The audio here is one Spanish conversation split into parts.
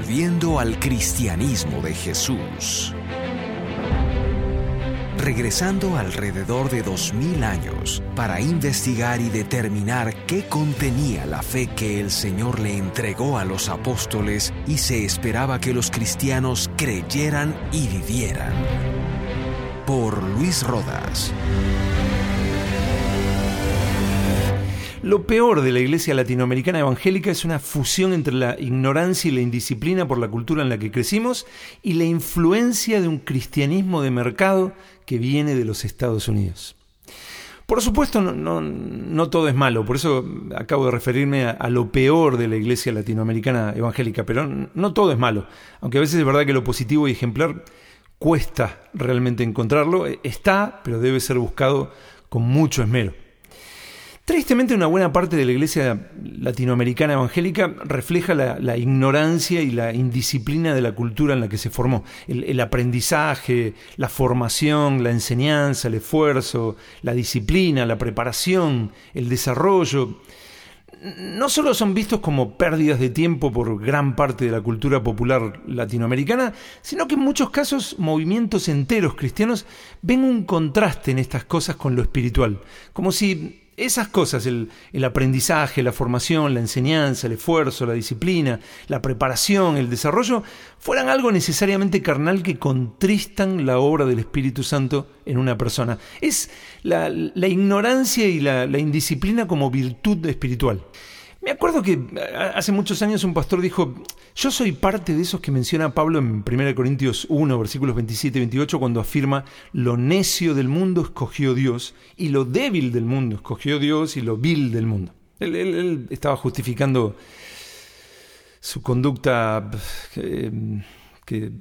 Volviendo al cristianismo de Jesús. Regresando alrededor de dos mil años para investigar y determinar qué contenía la fe que el Señor le entregó a los apóstoles y se esperaba que los cristianos creyeran y vivieran. Por Luis Rodas. Lo peor de la iglesia latinoamericana evangélica es una fusión entre la ignorancia y la indisciplina por la cultura en la que crecimos y la influencia de un cristianismo de mercado que viene de los Estados Unidos. Por supuesto, no, todo es malo, por eso acabo de referirme a, a, lo peor de la iglesia latinoamericana evangélica, pero no todo es malo, aunque a veces es verdad que lo positivo y ejemplar cuesta realmente encontrarlo, está, pero debe ser buscado con mucho esmero. Tristemente una buena parte de la iglesia latinoamericana evangélica refleja la, ignorancia y la indisciplina de la cultura en la que se formó. El, aprendizaje, la formación, la enseñanza, el esfuerzo, la disciplina, la preparación, el desarrollo, no solo son vistos como pérdidas de tiempo por gran parte de la cultura popular latinoamericana, sino que en muchos casos movimientos enteros cristianos ven un contraste en estas cosas con lo espiritual, como si esas cosas, el, aprendizaje, la formación, la enseñanza, el esfuerzo, la disciplina, la preparación, el desarrollo, fueran algo necesariamente carnal que contristan la obra del Espíritu Santo en una persona. Es la, ignorancia y la indisciplina como virtud espiritual. Me acuerdo que hace muchos años un pastor dijo, yo soy parte de esos que menciona Pablo en 1 Corintios 1, versículos 27 y 28, cuando afirma, lo necio del mundo escogió Dios, y lo débil del mundo escogió Dios, y lo vil del mundo. Él, estaba justificando su conducta eh, que,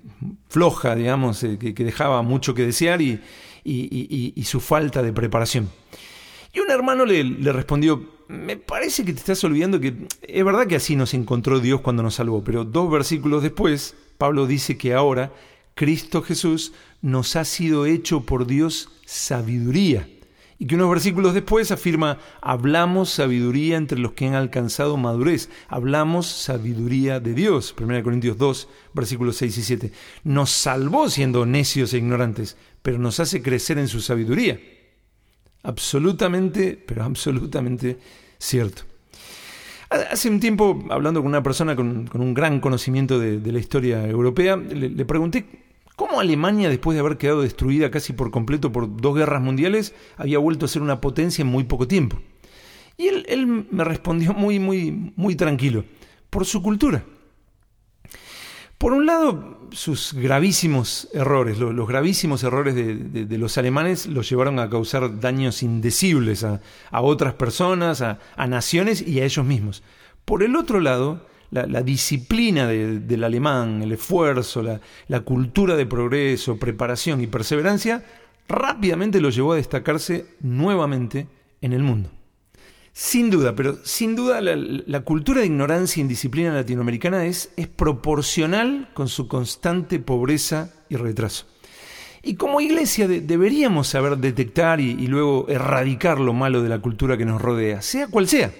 floja, digamos, eh, que, dejaba mucho que desear, y, y su falta de preparación. Y un hermano le, respondió, me parece que te estás olvidando que es verdad que así nos encontró Dios cuando nos salvó, pero dos versículos después, Pablo dice que ahora Cristo Jesús nos ha sido hecho por Dios sabiduría. Y que unos versículos después afirma, hablamos sabiduría entre los que han alcanzado madurez, hablamos sabiduría de Dios. 1 Corintios 2, versículos 6 y 7. Nos salvó siendo necios e ignorantes, pero nos hace crecer en su sabiduría. Absolutamente, pero absolutamente cierto. Hace un tiempo, hablando con una persona con, un gran conocimiento de, la historia europea, le, pregunté cómo Alemania, después de haber quedado destruida casi por completo por dos guerras mundiales, había vuelto a ser una potencia en muy poco tiempo. Y él, él me respondió muy, muy, muy tranquilo, por su cultura. Por un lado, sus gravísimos errores, los, gravísimos errores de, los alemanes los llevaron a causar daños indecibles a, otras personas, a, naciones y a ellos mismos. Por el otro lado, la, disciplina del alemán, el esfuerzo, la cultura de progreso, preparación y perseverancia, rápidamente lo llevó a destacarse nuevamente en el mundo. Sin duda, pero sin duda la, cultura de ignorancia e indisciplina latinoamericana es, es proporcional con su constante pobreza y retraso. Y como iglesia deberíamos saber detectar y, luego erradicar lo malo de la cultura que nos rodea, sea cual sea.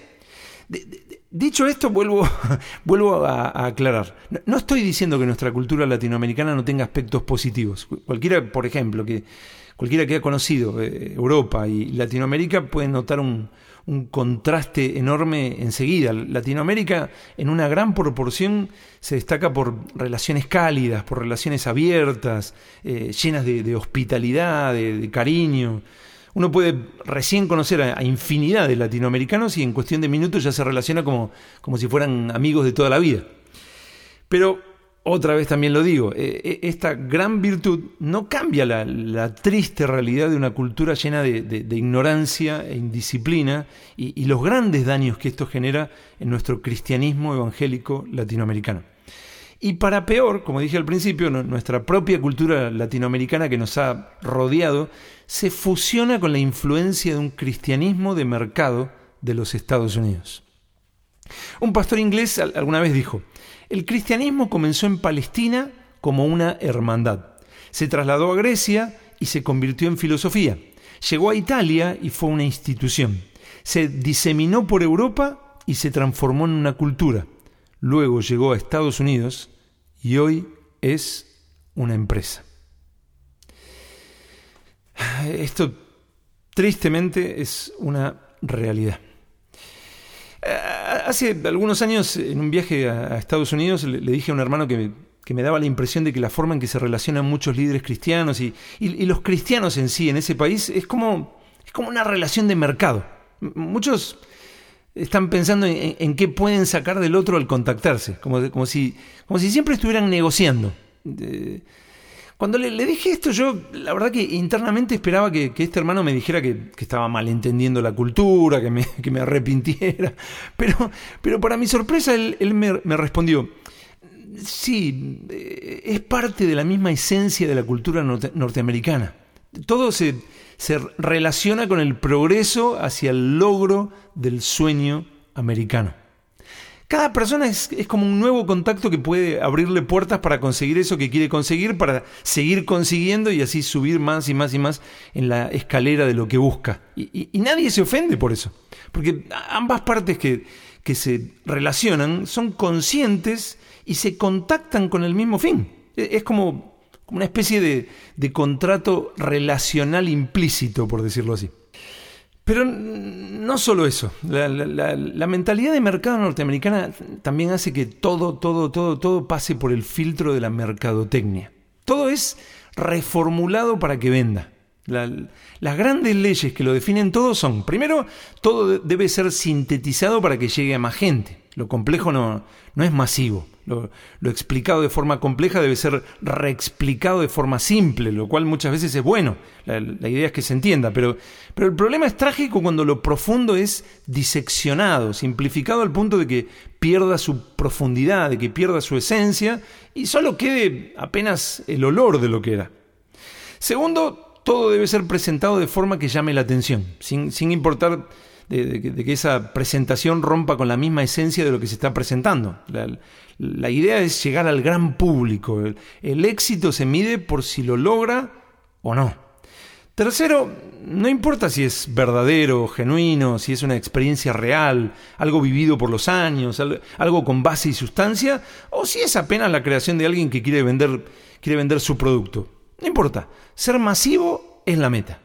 dicho esto, vuelvo, vuelvo a, aclarar. No, estoy diciendo que nuestra cultura latinoamericana no tenga aspectos positivos. Cualquiera, por ejemplo, que cualquiera que haya conocido eh, Europa y Latinoamérica puede notar un, un contraste enorme enseguida. Latinoamérica en una gran proporción se destaca por relaciones cálidas, por relaciones abiertas, eh, llenas de, hospitalidad, de, cariño. Uno puede recién conocer a, infinidad de latinoamericanos y en cuestión de minutos ya se relaciona como, como si fueran amigos de toda la vida. Pero otra vez también lo digo, eh, eh, esta gran virtud no cambia la, triste realidad de una cultura llena de, ignorancia e indisciplina y, los grandes daños que esto genera en nuestro cristianismo evangélico latinoamericano. Y para peor, como dije al principio, nuestra propia cultura latinoamericana que nos ha rodeado se fusiona con la influencia de un cristianismo de mercado de los Estados Unidos. Un pastor inglés alguna vez dijo, el cristianismo comenzó en Palestina como una hermandad. Se trasladó a Grecia y se convirtió en filosofía. Llegó a Italia y fue una institución. Se diseminó por Europa y se transformó en una cultura. Luego llegó a Estados Unidos y hoy es una empresa. Esto tristemente es una realidad. Hace algunos años, en un viaje a Estados Unidos, le dije a un hermano que me, daba la impresión de que la forma en que se relacionan muchos líderes cristianos y, los cristianos en sí en ese país es como, es como una relación de mercado. Muchos están pensando en, qué pueden sacar del otro al contactarse, como, como, si, como si siempre estuvieran negociando. Cuando le, dije esto, yo la verdad que internamente esperaba que, este hermano me dijera que, estaba malentendiendo la cultura, que me, que me arrepintiera, pero, pero para mi sorpresa él, me, me, respondió, sí, eh, es parte de la misma esencia de la cultura norteamericana. Todo se, se relaciona con el progreso hacia el logro del sueño americano. Cada persona es, como un nuevo contacto que puede abrirle puertas para conseguir eso que quiere conseguir, para seguir consiguiendo y así subir más y más y más en la escalera de lo que busca. Y, nadie se ofende por eso, porque ambas partes que, se relacionan son conscientes y se contactan con el mismo fin. E, es como una especie de, contrato relacional implícito, por decirlo así. Pero no solo eso, la, mentalidad de mercado norteamericana también hace que todo, todo, todo, todo pase por el filtro de la mercadotecnia. Todo es reformulado para que venda. las grandes leyes que lo definen todo son, primero, todo debe ser sintetizado para que llegue a más gente. Lo complejo no, no es masivo. Lo, explicado de forma compleja debe ser reexplicado de forma simple, lo cual muchas veces es bueno. La, idea es que se entienda, pero, pero el problema es trágico cuando lo profundo es diseccionado, simplificado al punto de que pierda su profundidad, de que pierda su esencia y solo quede apenas el olor de lo que era. Segundo, todo debe ser presentado de forma que llame la atención, sin, sin importar de, que esa presentación rompa con la misma esencia de lo que se está presentando. La, idea es llegar al gran público. El, éxito se mide por si lo logra o no. Tercero, no importa si es verdadero, genuino, si es una experiencia real, algo vivido por los años, algo con base y sustancia, o si es apenas la creación de alguien que quiere vender, quiere vender su producto. No importa, ser masivo es la meta.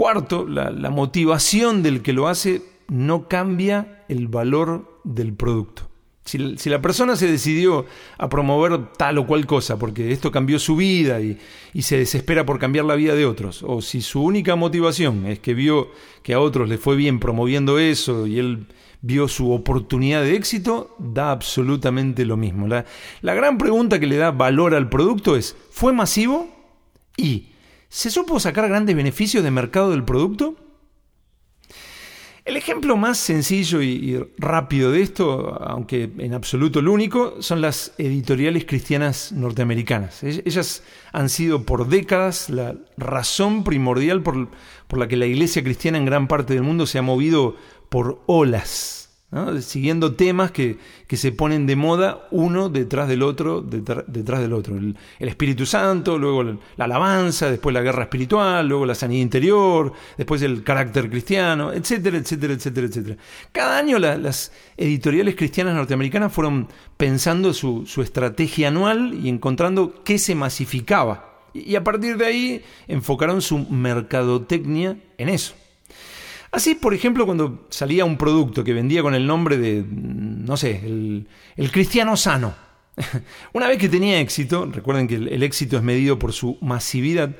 Cuarto, la, motivación del que lo hace no cambia el valor del producto. Si, la persona se decidió a promover tal o cual cosa porque esto cambió su vida y, se desespera por cambiar la vida de otros, o si su única motivación es que vio que a otros le fue bien promoviendo eso y él vio su oportunidad de éxito, da absolutamente lo mismo. La, la gran pregunta que le da valor al producto es, ¿fue masivo? Y ¿Se supo sacar grandes beneficios de mercado del producto? El ejemplo más sencillo y, rápido de esto, aunque en absoluto el único, son las editoriales cristianas norteamericanas. Ellas han sido por décadas la razón primordial por la que la iglesia cristiana en gran parte del mundo se ha movido por olas siguiendo temas que, se ponen de moda uno detrás del otro, detrás, del otro. El, Espíritu Santo, luego la alabanza, después la guerra espiritual, luego la sanidad interior, después el carácter cristiano, etcétera, etcétera, etcétera, etcétera. Cada año las editoriales cristianas norteamericanas fueron pensando su, su estrategia anual y encontrando qué se masificaba. Y a partir de ahí enfocaron su mercadotecnia en eso. Así, por ejemplo, cuando salía un producto que vendía con el nombre de, no sé, el, cristiano sano. Una vez que tenía éxito, recuerden que el, éxito es medido por su masividad,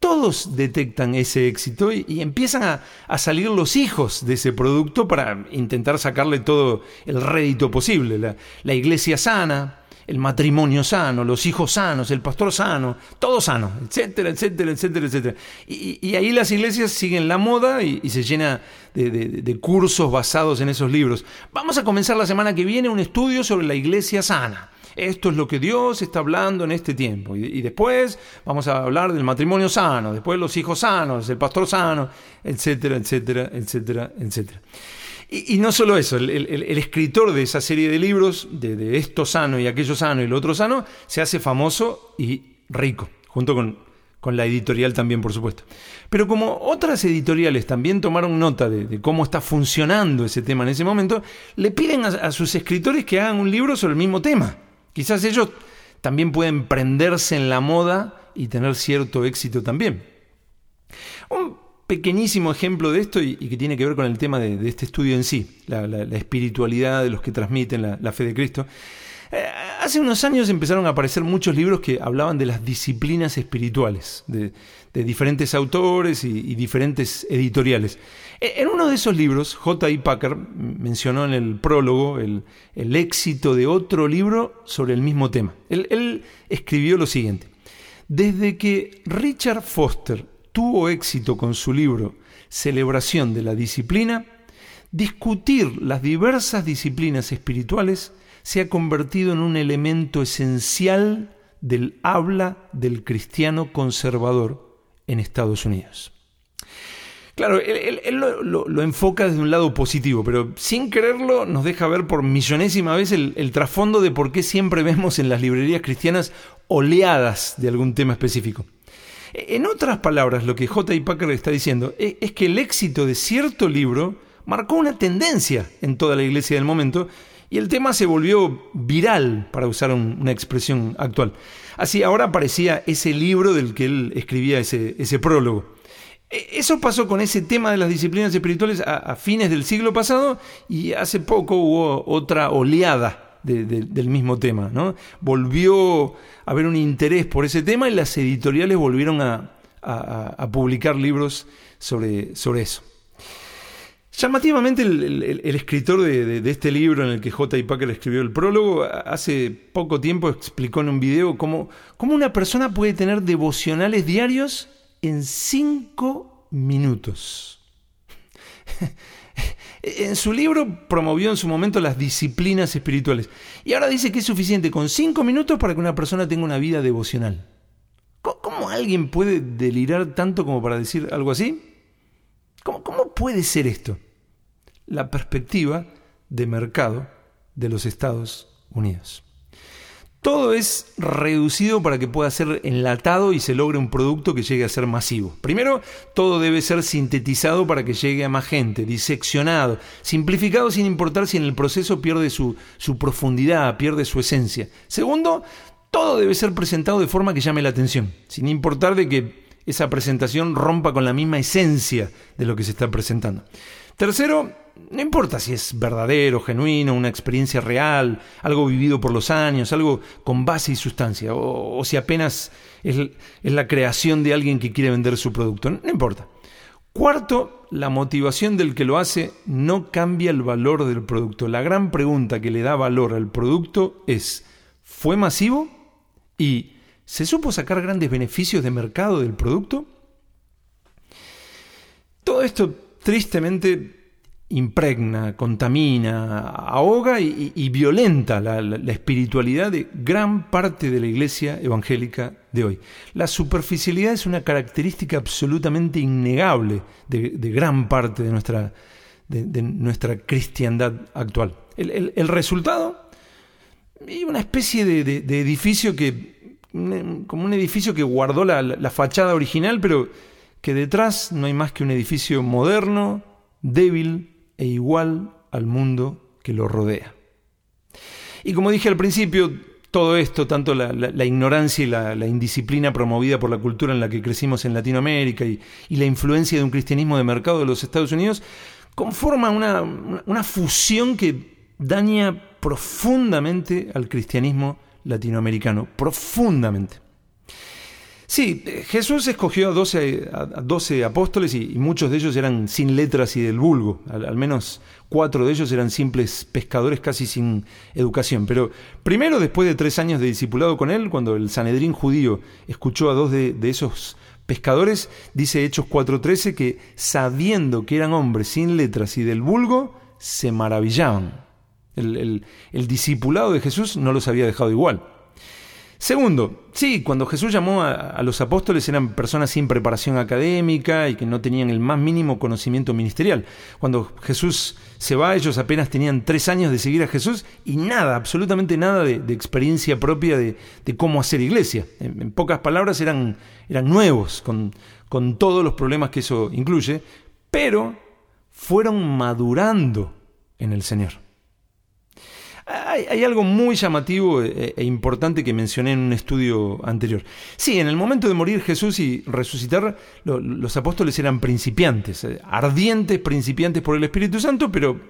todos detectan ese éxito y, empiezan a, salir los hijos de ese producto para intentar sacarle todo el rédito posible. La iglesia sana, el matrimonio sano, los hijos sanos, el pastor sano, todo sano, etcétera, etcétera, etcétera, etcétera. Y, ahí las iglesias siguen la moda y, se llena de, cursos basados en esos libros. Vamos a comenzar la semana que viene un estudio sobre la iglesia sana. Esto es lo que Dios está hablando en este tiempo. Y, después vamos a hablar del matrimonio sano, después los hijos sanos, el pastor sano, etcétera, etcétera, etcétera, etcétera. Y, no solo eso, el, escritor de esa serie de libros, de, esto sano y aquello sano y lo otro sano, se hace famoso y rico, junto con, la editorial también, por supuesto. Pero como otras editoriales también tomaron nota de, cómo está funcionando ese tema en ese momento, le piden a, sus escritores que hagan un libro sobre el mismo tema. Quizás ellos también pueden prenderse en la moda y tener cierto éxito también. Un pequeñísimo ejemplo de esto y, que tiene que ver con el tema de, este estudio en sí, la, espiritualidad de los que transmiten la, fe de Cristo. Eh, hace unos años empezaron a aparecer muchos libros que hablaban de las disciplinas espirituales, de, diferentes autores y, diferentes editoriales. E, en uno de esos libros, J. I. Packer mencionó en el prólogo el, éxito de otro libro sobre el mismo tema. él escribió lo siguiente. Desde que Richard Foster tuvo éxito con su libro Celebración de la Disciplina, discutir las diversas disciplinas espirituales se ha convertido en un elemento esencial del habla del cristiano conservador en Estados Unidos. Claro, él, lo, enfoca desde un lado positivo, pero sin quererlo nos deja ver por millonésima vez el, el trasfondo de por qué siempre vemos en las librerías cristianas oleadas de algún tema específico. En otras palabras, lo que J. Packer está diciendo es que el éxito de cierto libro marcó una tendencia en toda la iglesia del momento y el tema se volvió viral, para usar una expresión actual. Así ahora aparecía ese libro del que él escribía ese, prólogo. E, eso pasó con ese tema de las disciplinas espirituales a, fines del siglo pasado y hace poco hubo otra oleada del mismo tema. ¿no? Volvió a haber un interés por ese tema y las editoriales volvieron a, publicar libros sobre, sobre eso. Llamativamente, el, escritor de, este libro en el que J. Packer escribió el prólogo, hace poco tiempo explicó en un video cómo, cómo una persona puede tener devocionales diarios en cinco minutos. en su libro promovió en su momento las disciplinas espirituales y ahora dice que es suficiente con cinco minutos para que una persona tenga una vida devocional. ¿Cómo, alguien puede delirar tanto como para decir algo así? ¿Cómo, puede ser esto? La perspectiva de mercado de los Estados Unidos. Todo es reducido para que pueda ser enlatado y se logre un producto que llegue a ser masivo. Primero, todo debe ser sintetizado para que llegue a más gente, diseccionado, simplificado sin importar si en el proceso pierde su, profundidad, pierde su esencia. Segundo, todo debe ser presentado de forma que llame la atención, sin importar de que esa presentación rompa con la misma esencia de lo que se está presentando. Tercero, no importa si es verdadero, genuino, una experiencia real, algo vivido por los años, algo con base y sustancia, o, si apenas es, la creación de alguien que quiere vender su producto, no, importa. Cuarto, la motivación del que lo hace no cambia el valor del producto. La gran pregunta que le da valor al producto es, ¿fue masivo? ¿Y se supo sacar grandes beneficios de mercado del producto? Todo esto tristemente impregna, contamina, ahoga y, violenta la, espiritualidad de gran parte de la iglesia evangélica de hoy. La superficialidad es una característica absolutamente innegable de, gran parte de nuestra, de, nuestra cristiandad actual. El, resultado es una especie de, edificio que, como un edificio que guardó la fachada original, pero que detrás no hay más que un edificio moderno, débil, e igual al mundo que lo rodea. Y como dije al principio, todo esto, tanto la, ignorancia y la, indisciplina promovida por la cultura en la que crecimos en Latinoamérica y, la influencia de un cristianismo de mercado de los Estados Unidos, conforma una, una fusión que daña profundamente al cristianismo latinoamericano, profundamente. Sí, Jesús escogió a doce, a apóstoles y, muchos de ellos eran sin letras y del vulgo. Al, menos cuatro de ellos eran simples pescadores casi sin educación. Pero primero, después de tres años de discipulado con él, cuando el Sanedrín judío escuchó a dos de, esos pescadores, dice Hechos 4.13 que sabiendo que eran hombres sin letras y del vulgo, se maravillaban. el discipulado de Jesús no los había dejado igual. Segundo, sí, cuando Jesús llamó a, los apóstoles eran personas sin preparación académica y que no tenían el más mínimo conocimiento ministerial. Cuando Jesús se va, ellos apenas tenían tres años de seguir a Jesús y nada, absolutamente nada de, experiencia propia de, cómo hacer iglesia. En, pocas palabras, eran, eran nuevos con, con todos los problemas que eso incluye, pero fueron madurando en el Señor. Hay, algo muy llamativo e, e, importante que mencioné en un estudio anterior. Sí, en el momento de morir Jesús y resucitar, los apóstoles eran principiantes, eh, ardientes principiantes por el Espíritu Santo, pero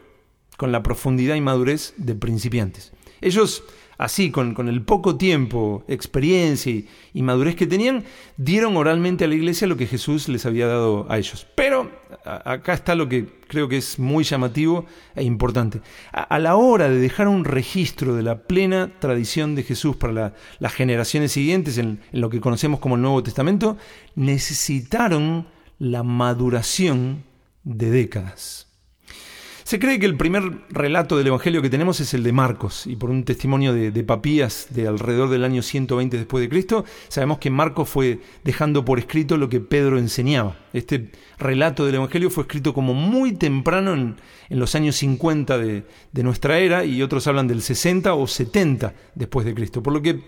con la profundidad y madurez de principiantes. Ellos así, con, el poco tiempo, experiencia y, madurez que tenían, dieron oralmente a la iglesia lo que Jesús les había dado a ellos. Pero acá está lo que creo que es muy llamativo e importante. A, la hora de dejar un registro de la plena tradición de Jesús para las generaciones siguientes, en lo que conocemos como el Nuevo Testamento, necesitaron la maduración de décadas. Se cree que el primer relato del Evangelio que tenemos es el de Marcos, y por un testimonio de, Papías de alrededor del año 120 después de Cristo, sabemos que Marcos fue dejando por escrito lo que Pedro enseñaba. Este relato del Evangelio fue escrito como muy temprano en, los años 50 de, de nuestra era, y otros hablan del 60 o 70 después de Cristo. Por lo que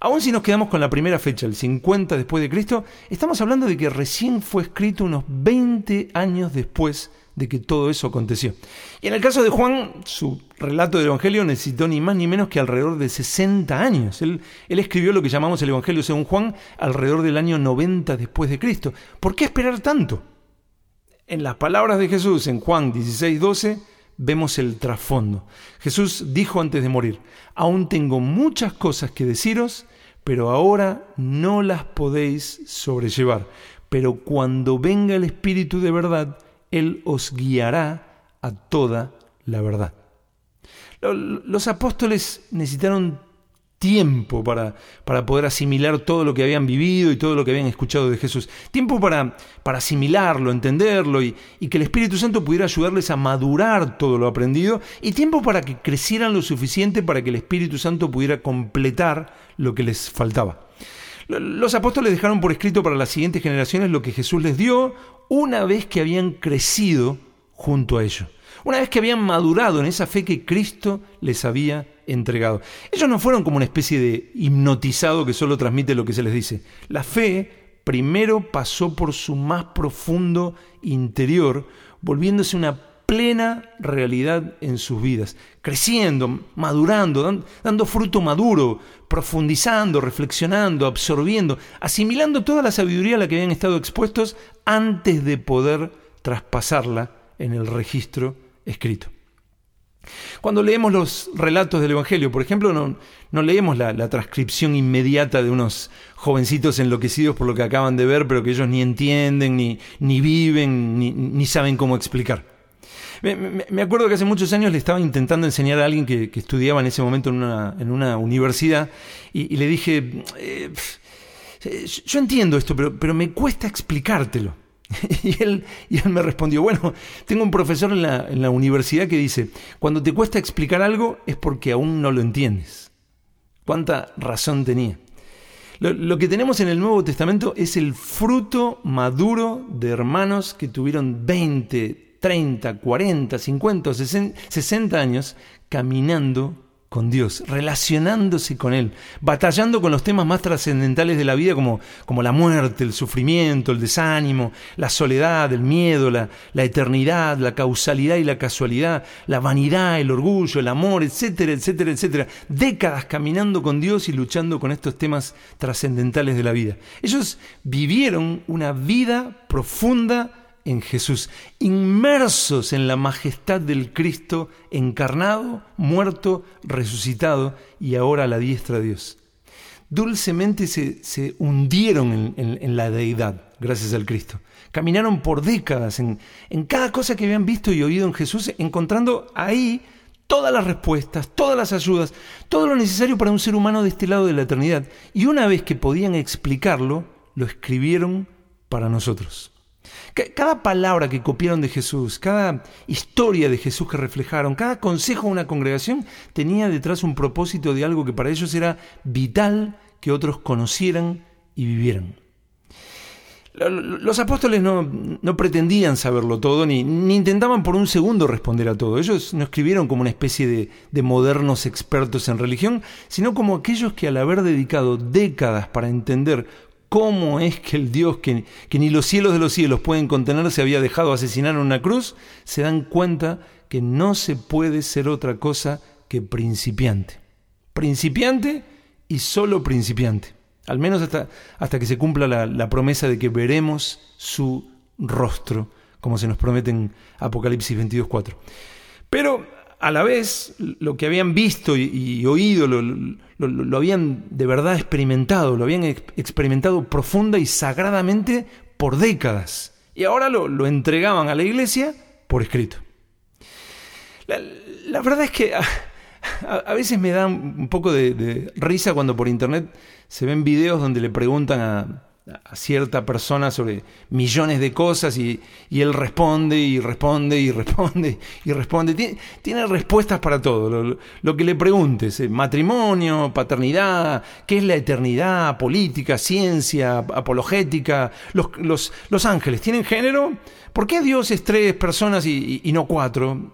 Aún si nos quedamos con la primera fecha, el 50 después de Cristo, estamos hablando de que recién fue escrito unos 20 años después de que todo eso aconteció. Y en el caso de Juan, su relato del Evangelio necesitó ni más ni menos que alrededor de 60 años. Él, escribió lo que llamamos el Evangelio según Juan alrededor del año 90 después de Cristo. ¿Por qué esperar tanto? En las palabras de Jesús en Juan 16, 12 vemos el trasfondo. Jesús dijo antes de morir, aún tengo muchas cosas que deciros, pero ahora no las podéis sobrellevar. Pero cuando venga el Espíritu de verdad, él os guiará a toda la verdad. Los apóstoles necesitaron tiempo para, para, poder asimilar todo lo que habían vivido y todo lo que habían escuchado de Jesús. Tiempo para, para asimilarlo, entenderlo y, y, que el Espíritu Santo pudiera ayudarles a madurar todo lo aprendido y tiempo para que crecieran lo suficiente para que el Espíritu Santo pudiera completar lo que les faltaba. Los apóstoles dejaron por escrito para las siguientes generaciones lo que Jesús les dio una vez que habían crecido junto a ellos, una vez que habían madurado en esa fe que Cristo les había entregado. Ellos no fueron como una especie de hipnotizado que solo transmite lo que se les dice. La fe primero pasó por su más profundo interior, volviéndose una plena realidad en sus vidas, creciendo, madurando, dando fruto maduro, profundizando, reflexionando, absorbiendo, asimilando toda la sabiduría a la que habían estado expuestos antes de poder traspasarla en el registro escrito. Cuando leemos los relatos del Evangelio, por ejemplo, no, leemos la, transcripción inmediata de unos jovencitos enloquecidos por lo que acaban de ver, pero que ellos ni entienden, ni, viven, ni saben cómo explicar. Me, acuerdo que hace muchos años le estaba intentando enseñar a alguien que, estudiaba en ese momento en una, universidad y, le dije, eh, yo entiendo esto, pero, me cuesta explicártelo. Y él, me respondió, bueno, tengo un profesor en la, universidad que dice, cuando te cuesta explicar algo es porque aún no lo entiendes. ¿Cuánta razón tenía? lo, que tenemos en el Nuevo Testamento es el fruto maduro de hermanos que tuvieron 20, 30, 40, 50, 60 años caminando con Dios, relacionándose con Él, batallando con los temas más trascendentales de la vida como, como la muerte, el sufrimiento, el desánimo, la soledad, el miedo, la, la eternidad, la causalidad y la casualidad, la vanidad, el orgullo, el amor, etcétera, etcétera, etcétera. Décadas caminando con Dios y luchando con estos temas trascendentales de la vida. Ellos vivieron una vida profunda en Jesús, inmersos en la majestad del Cristo encarnado, muerto, resucitado y ahora a la diestra de Dios. Dulcemente se, hundieron en, la deidad, gracias al Cristo. Caminaron por décadas en, en cada cosa que habían visto y oído en Jesús, encontrando ahí todas las respuestas, todas las ayudas, todo lo necesario para un ser humano de este lado de la eternidad. Y una vez que podían explicarlo, lo escribieron para nosotros. Cada palabra que copiaron de Jesús, cada historia de Jesús que reflejaron, cada consejo de una congregación tenía detrás un propósito de algo que para ellos era vital que otros conocieran y vivieran. Los apóstoles no, pretendían saberlo todo, ni, intentaban por un segundo responder a todo. Ellos no escribieron como una especie de, de modernos expertos en religión, sino como aquellos que al haber dedicado décadas para entender cómo es que el Dios que, ni los cielos de los cielos pueden contener se había dejado asesinar en una cruz, se dan cuenta que no se puede ser otra cosa que principiante. Principiante y solo principiante. Al menos hasta, hasta que se cumpla la, la promesa de que veremos su rostro, como se nos promete en Apocalipsis 22.4. Pero a la vez lo que habían visto y, oído, lo, habían de verdad experimentado, lo habían experimentado profunda y sagradamente por décadas. Y ahora lo, entregaban a la iglesia por escrito. La, verdad es que a, veces me da un poco de risa cuando por internet se ven videos donde le preguntan a, a cierta persona sobre millones de cosas y, él responde y responde y responde y responde. Tiene, respuestas para todo. Lo, que le preguntes, eh, matrimonio, paternidad, qué es la eternidad, política, ciencia, apologética, los, los, los ángeles, ¿tienen género? ¿Por qué Dios es tres personas y, y no cuatro?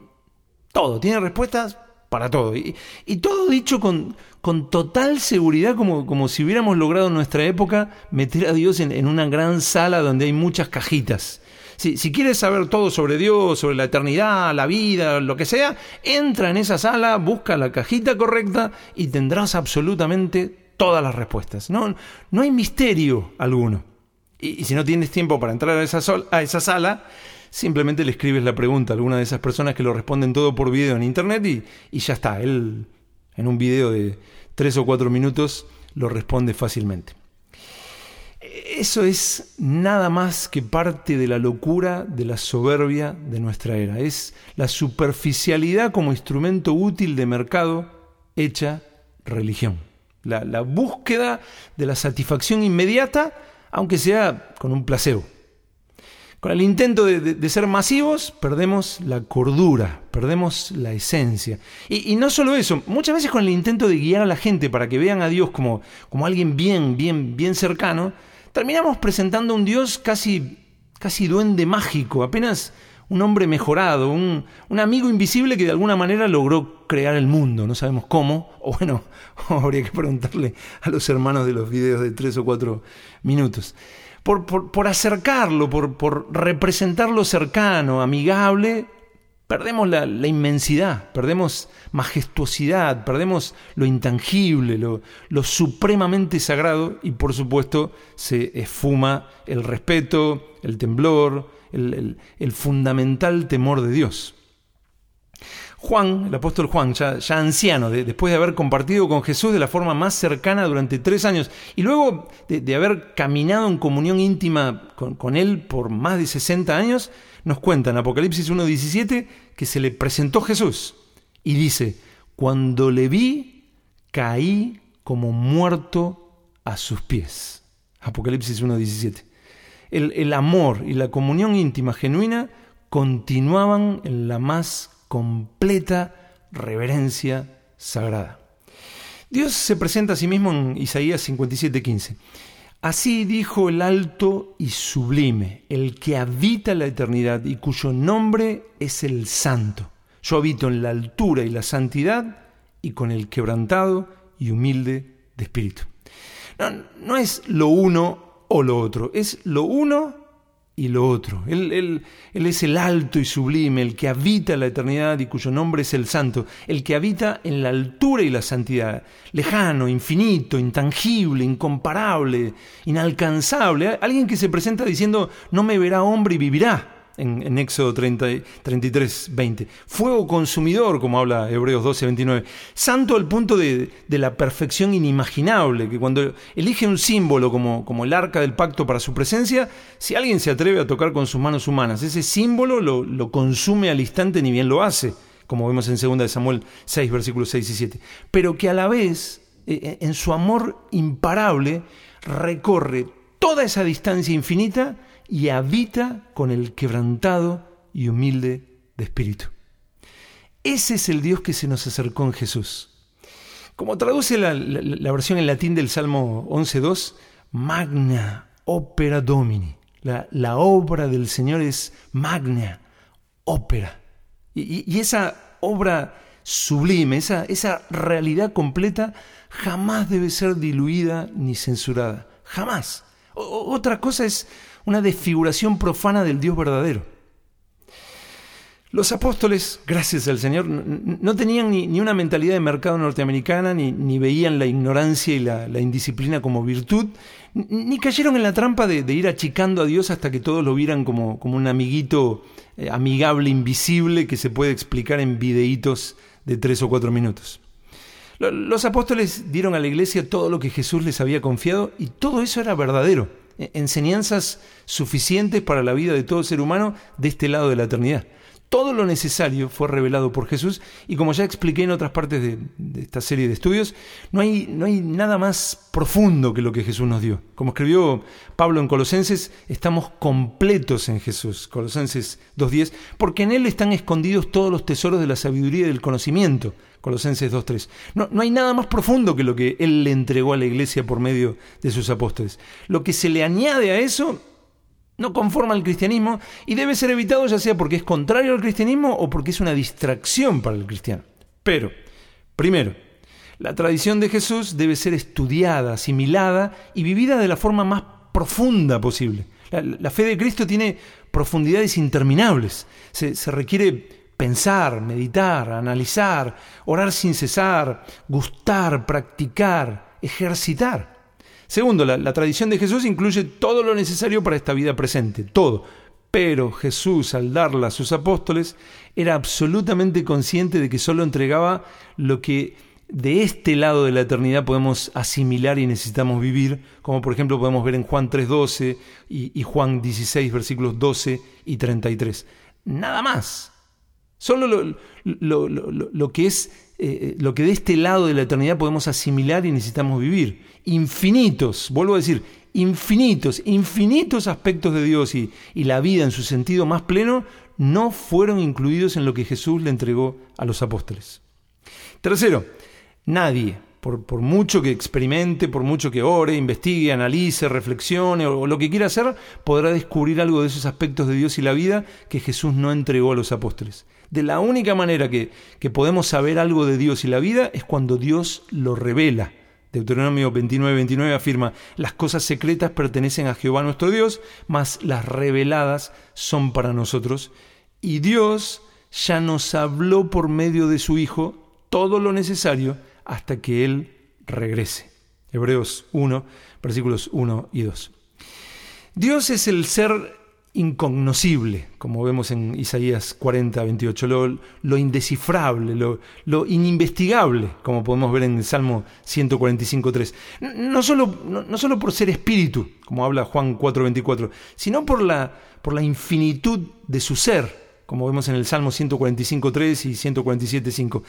Todo, tiene respuestas para todo. Y, todo dicho con, con total seguridad, como, como, si hubiéramos logrado en nuestra época meter a Dios en, una gran sala donde hay muchas cajitas. Si, si, quieres saber todo sobre Dios, sobre la eternidad, la vida, lo que sea, entra en esa sala, busca la cajita correcta y tendrás absolutamente todas las respuestas. No, no hay misterio alguno. Y, y si no tienes tiempo para entrar a esa, sol, a esa sala, simplemente le escribes la pregunta a alguna de esas personas que lo responden todo por video en internet y, ya está. Él en un video de tres o cuatro minutos lo responde fácilmente. Eso es nada más que parte de la locura, de la soberbia de nuestra era. Es la superficialidad como instrumento útil de mercado hecha religión. La, la búsqueda de la satisfacción inmediata, aunque sea con un placebo. Con el intento de, ser masivos, perdemos la cordura, perdemos la esencia. Y, no solo eso, muchas veces con el intento de guiar a la gente para que vean a Dios como, como alguien bien, bien, bien cercano, terminamos presentando un Dios casi, casi duende mágico, apenas un hombre mejorado, un, un, amigo invisible que de alguna manera logró crear el mundo. No sabemos cómo, o bueno, habría que preguntarle a los hermanos de los videos de tres o cuatro minutos por, acercarlo, por, por, representarlo cercano, amigable, perdemos la, inmensidad, perdemos majestuosidad, perdemos lo intangible, lo supremamente sagrado y por supuesto se esfuma el respeto, el temblor, el fundamental temor de Dios. Juan, el apóstol Juan, ya, anciano, después de haber compartido con Jesús de la forma más cercana durante tres años y luego de, haber caminado en comunión íntima con, él por más de 60 años, nos cuenta en Apocalipsis 1.17 que se le presentó Jesús y dice, cuando le vi, caí como muerto a sus pies. Apocalipsis 1.17. El, el amor y la comunión íntima genuina continuaban en la más completa reverencia sagrada. Dios se presenta a sí mismo en Isaías 57:15. Así dijo el alto y sublime, el que habita la eternidad y cuyo nombre es el santo. Yo habito en la altura y la santidad y con el quebrantado y humilde de espíritu. No, no es lo uno o lo otro, es lo uno y lo otro. Él, él, él, es el alto y sublime, el que habita la eternidad y cuyo nombre es el santo, el que habita en la altura y la santidad, lejano, infinito, intangible, incomparable, inalcanzable, alguien que se presenta diciendo, no me verá hombre y vivirá en, Éxodo 30, 33, 20. Fuego consumidor, como habla Hebreos 12, 29. Santo al punto de, la perfección inimaginable, que cuando elige un símbolo como, como, el arca del pacto para su presencia, si alguien se atreve a tocar con sus manos humanas, ese símbolo lo, lo consume al instante ni bien lo hace, como vemos en 2 Samuel 6, versículos 6 y 7. Pero que a la vez, eh, eh, en su amor imparable, recorre toda esa distancia infinita y habita con el quebrantado y humilde de espíritu. Ese es el Dios que se nos acercó en Jesús. Como traduce la, versión en latín del Salmo 11.2, magna opera domini. La, obra del Señor es magna, ópera. Y, esa obra sublime, esa, esa realidad completa, jamás debe ser diluida ni censurada. Jamás. otra cosa es una desfiguración profana del Dios verdadero. Los apóstoles, gracias al Señor, no tenían ni, una mentalidad de mercado norteamericana, ni, veían la ignorancia y la, indisciplina como virtud, ni cayeron en la trampa de, ir achicando a Dios hasta que todos lo vieran como, un amiguito eh, amigable, invisible, que se puede explicar en videitos de tres o cuatro minutos. Los apóstoles dieron a la iglesia todo lo que Jesús les había confiado y todo eso era verdadero, enseñanzas suficientes para la vida de todo ser humano de este lado de la eternidad todo lo necesario fue revelado por Jesús y como ya expliqué en otras partes de, esta serie de estudios, no hay, no hay nada más profundo que lo que Jesús nos dio. Como escribió Pablo en Colosenses, estamos completos en Jesús, Colosenses 2.10, porque en Él están escondidos todos los tesoros de la sabiduría y del conocimiento, Colosenses 2.3. No, no hay nada más profundo que lo que Él le entregó a la iglesia por medio de sus apóstoles. Lo que se le añade a eso no conforma al cristianismo y debe ser evitado ya sea porque es contrario al cristianismo o porque es una distracción para el cristiano. Pero, primero, la tradición de Jesús debe ser estudiada, asimilada y vivida de la forma más profunda posible. La, fe de Cristo tiene profundidades interminables. Se, se requiere pensar, meditar, analizar, orar sin cesar, gustar, practicar, ejercitar. Segundo, la, tradición de Jesús incluye todo lo necesario para esta vida presente, todo. Pero Jesús, al darla a sus apóstoles, era absolutamente consciente de que solo entregaba lo que de este lado de la eternidad podemos asimilar y necesitamos vivir, como por ejemplo podemos ver en Juan 3.12 y, y Juan 16, versículos 12 y 33. Nada más. Solo lo, que es eh, lo que de este lado de la eternidad podemos asimilar y necesitamos vivir. Infinitos, vuelvo a decir, infinitos, infinitos aspectos de Dios y, la vida en su sentido más pleno no fueron incluidos en lo que Jesús le entregó a los apóstoles. Tercero, nadie, por, por, mucho que experimente, por mucho que ore, investigue, analice, reflexione o, lo que quiera hacer, podrá descubrir algo de esos aspectos de Dios y la vida que Jesús no entregó a los apóstoles. De la única manera que, podemos saber algo de Dios y la vida es cuando Dios lo revela. Deuteronomio 29, 29 afirma, las cosas secretas pertenecen a Jehová nuestro Dios, mas las reveladas son para nosotros. Y Dios ya nos habló por medio de su Hijo todo lo necesario hasta que Él regrese. Hebreos 1, versículos 1 y 2. Dios es el ser incognoscible, como vemos en Isaías 40, 28, lo, indescifrable, lo, lo, ininvestigable, como podemos ver en el Salmo 145, 3. No solo, no, solo por ser espíritu, como habla Juan 4, 24, sino por la, por la infinitud de su ser, como vemos en el Salmo 145, 3 y 147, 5.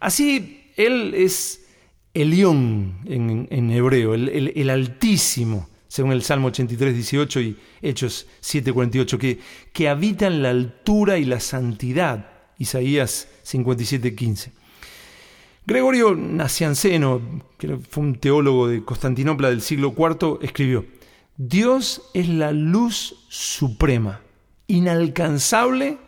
Así, Él es Elión en, en hebreo, el, el Altísimo según el Salmo 83, 18 y Hechos 7, 48, que, que habitan la altura y la santidad, Isaías 57, 15. Gregorio Nacianceno, que fue un teólogo de Constantinopla del siglo IV, escribió, Dios es la luz suprema, inalcanzable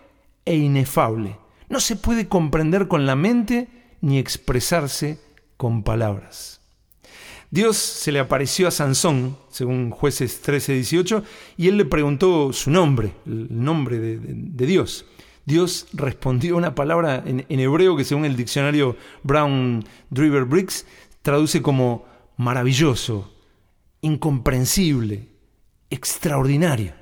e inefable. No se puede comprender con la mente ni expresarse con palabras. Dios se le apareció a Sansón, según jueces 13, 18, y él le preguntó su nombre, el nombre de, Dios. Dios respondió una palabra en, hebreo que según el diccionario Brown Driver Briggs traduce como maravilloso, incomprensible, extraordinario.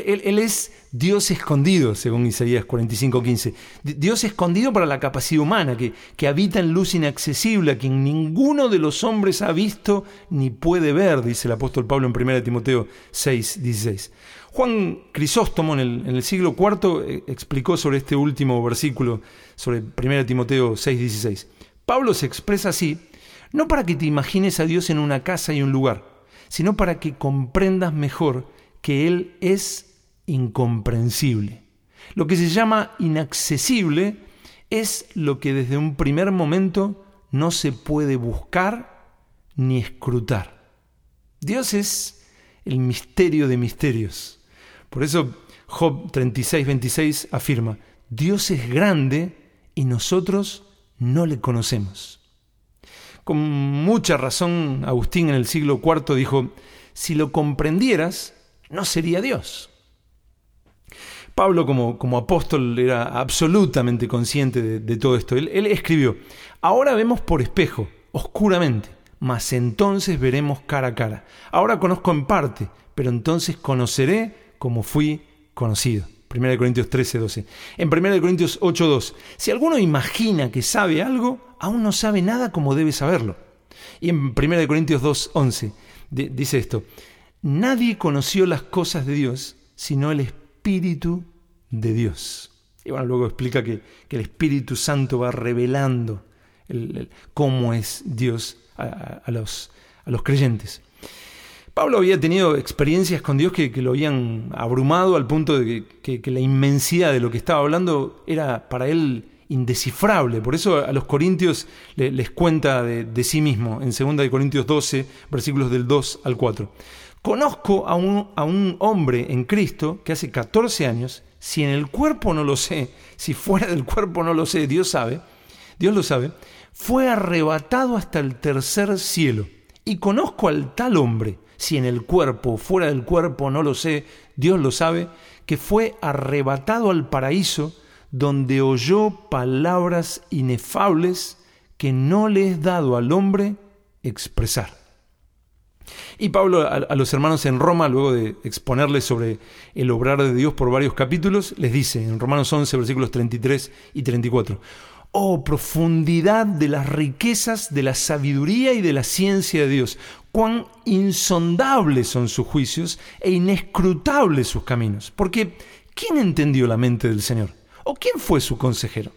Él, es Dios escondido, según Isaías 45:15. Dios escondido para la capacidad humana, que, que habita en luz inaccesible, a quien ninguno de los hombres ha visto ni puede ver, dice el apóstol Pablo en 1 Timoteo 6:16. Juan Crisóstomo en el, en el siglo IV eh, explicó sobre este último versículo, sobre 1 Timoteo 6:16. Pablo se expresa así, no para que te imagines a Dios en una casa y un lugar, sino para que comprendas mejor que Él es incomprensible. Lo que se llama inaccesible es lo que desde un primer momento no se puede buscar ni escrutar. Dios es el misterio de misterios. Por eso Job 36, 26 afirma, Dios es grande y nosotros no le conocemos. Con mucha razón, Agustín en el siglo IV dijo, si lo comprendieras, no sería Dios. Pablo como, como apóstol era absolutamente consciente de, todo esto. Él, él escribió, ahora vemos por espejo, oscuramente, mas entonces veremos cara a cara. Ahora conozco en parte, pero entonces conoceré como fui conocido. 1 Corintios 13, 12. En 1 Corintios 8, 2. Si alguno imagina que sabe algo, aún no sabe nada como debe saberlo. Y en 1 Corintios 2, 11 dice esto. Nadie conoció las cosas de Dios sino el Espíritu de Dios. Y bueno, luego explica que, el Espíritu Santo va revelando cómo es Dios a, los, creyentes. Pablo había tenido experiencias con Dios que, lo habían abrumado al punto de que, la inmensidad de lo que estaba hablando era para él indescifrable. Por eso a los corintios les cuenta de, sí mismo en 2 Corintios 12, versículos del 2 al 4. Conozco a un, a un hombre en Cristo que hace 14 años, si en el cuerpo no lo sé, si fuera del cuerpo no lo sé, Dios sabe, Dios lo sabe, fue arrebatado hasta el tercer cielo. Y conozco al tal hombre si en el cuerpo fuera del cuerpo, no lo sé, Dios lo sabe, que fue arrebatado al paraíso donde oyó palabras inefables que no le es dado al hombre expresar. Y Pablo a, los hermanos en Roma, luego de exponerles sobre el obrar de Dios por varios capítulos, les dice en Romanos 11, versículos 33 y 34, Oh, profundidad de las riquezas de la sabiduría y de la ciencia de Dios. Cuán insondables son sus juicios e inescrutables sus caminos. Porque, ¿quién entendió la mente del Señor? ¿O quién fue su consejero?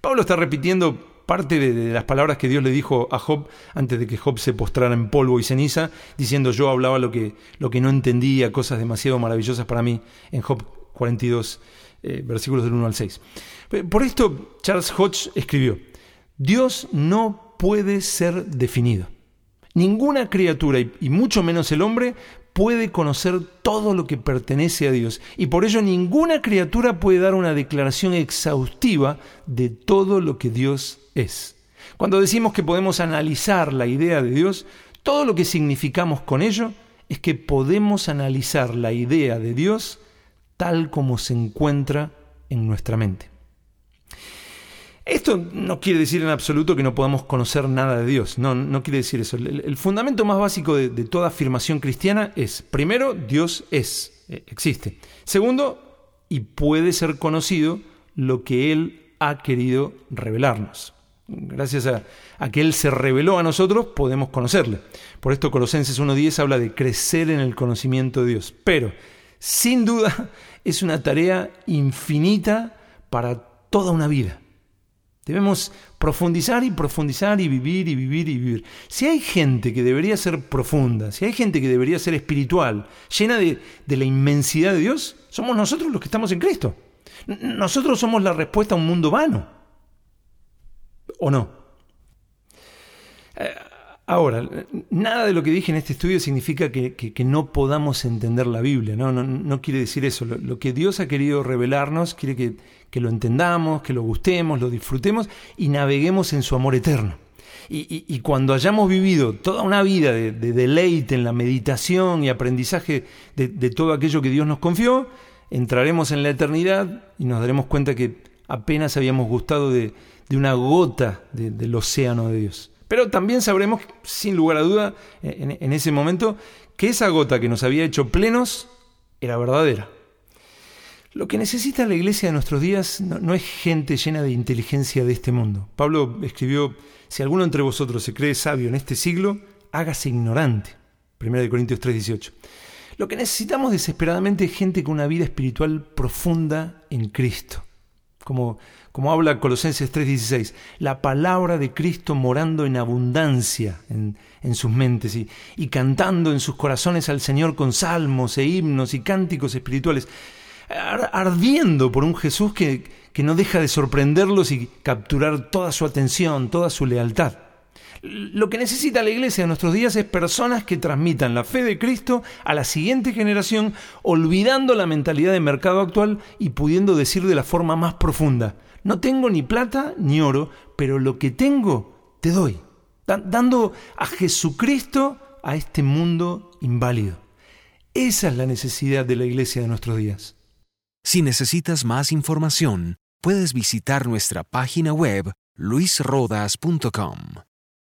Pablo está repitiendo parte de, las palabras que Dios le dijo a Job antes de que Job se postrara en polvo y ceniza, diciendo yo hablaba lo que, lo que no entendía, cosas demasiado maravillosas para mí, en Job 42, eh, versículos del 1 al 6. Por esto Charles Hodge escribió, Dios no puede ser definido. Ninguna criatura, y mucho menos el hombre, puede conocer todo lo que pertenece a Dios. Y por ello ninguna criatura puede dar una declaración exhaustiva de todo lo que Dios es. Cuando decimos que podemos analizar la idea de Dios, todo lo que significamos con ello es que podemos analizar la idea de Dios tal como se encuentra en nuestra mente. Esto no quiere decir en absoluto que no podamos conocer nada de Dios, no, no quiere decir eso. El, fundamento más básico de, toda afirmación cristiana es, primero, Dios es, eh, existe. Segundo, y puede ser conocido lo que Él ha querido revelarnos. Gracias a, a, que Él se reveló a nosotros, podemos conocerle. Por esto Colosenses 1.10 habla de crecer en el conocimiento de Dios. Pero, sin duda, es una tarea infinita para toda una vida. Debemos profundizar y profundizar y vivir y vivir y vivir. Si hay gente que debería ser profunda, si hay gente que debería ser espiritual, llena de, la inmensidad de Dios, somos nosotros los que estamos en Cristo. Nosotros somos la respuesta a un mundo vano. ¿O no? Ahora, nada de lo que dije en este estudio significa que, no podamos entender la Biblia, no, no, quiere decir eso. Lo, que Dios ha querido revelarnos quiere que, lo entendamos, que lo gustemos, lo disfrutemos y naveguemos en su amor eterno. Y, cuando hayamos vivido toda una vida de, deleite en la meditación y aprendizaje de, todo aquello que Dios nos confió, entraremos en la eternidad y nos daremos cuenta que apenas habíamos gustado de, una gota del océano de Dios. Pero también sabremos, sin lugar a duda, en, ese momento, que esa gota que nos había hecho plenos era verdadera. Lo que necesita la iglesia de nuestros días no, es gente llena de inteligencia de este mundo. Pablo escribió, si alguno entre vosotros se cree sabio en este siglo, hágase ignorante. 1 Corintios 3:18. Lo que necesitamos desesperadamente es gente con una vida espiritual profunda en Cristo como, como habla Colosenses 3:16, la palabra de Cristo morando en abundancia en, sus mentes y, y, cantando en sus corazones al Señor con salmos e himnos y cánticos espirituales, ardiendo por un Jesús que, que no deja de sorprenderlos y capturar toda su atención, toda su lealtad. Lo que necesita la iglesia en nuestros días es personas que transmitan la fe de Cristo a la siguiente generación, olvidando la mentalidad de mercado actual y pudiendo decir de la forma más profunda, no tengo ni plata ni oro, pero lo que tengo te doy, dando a Jesucristo a este mundo inválido. Esa es la necesidad de la iglesia de nuestros días. Si necesitas más información, puedes visitar nuestra página web luisrodas.com.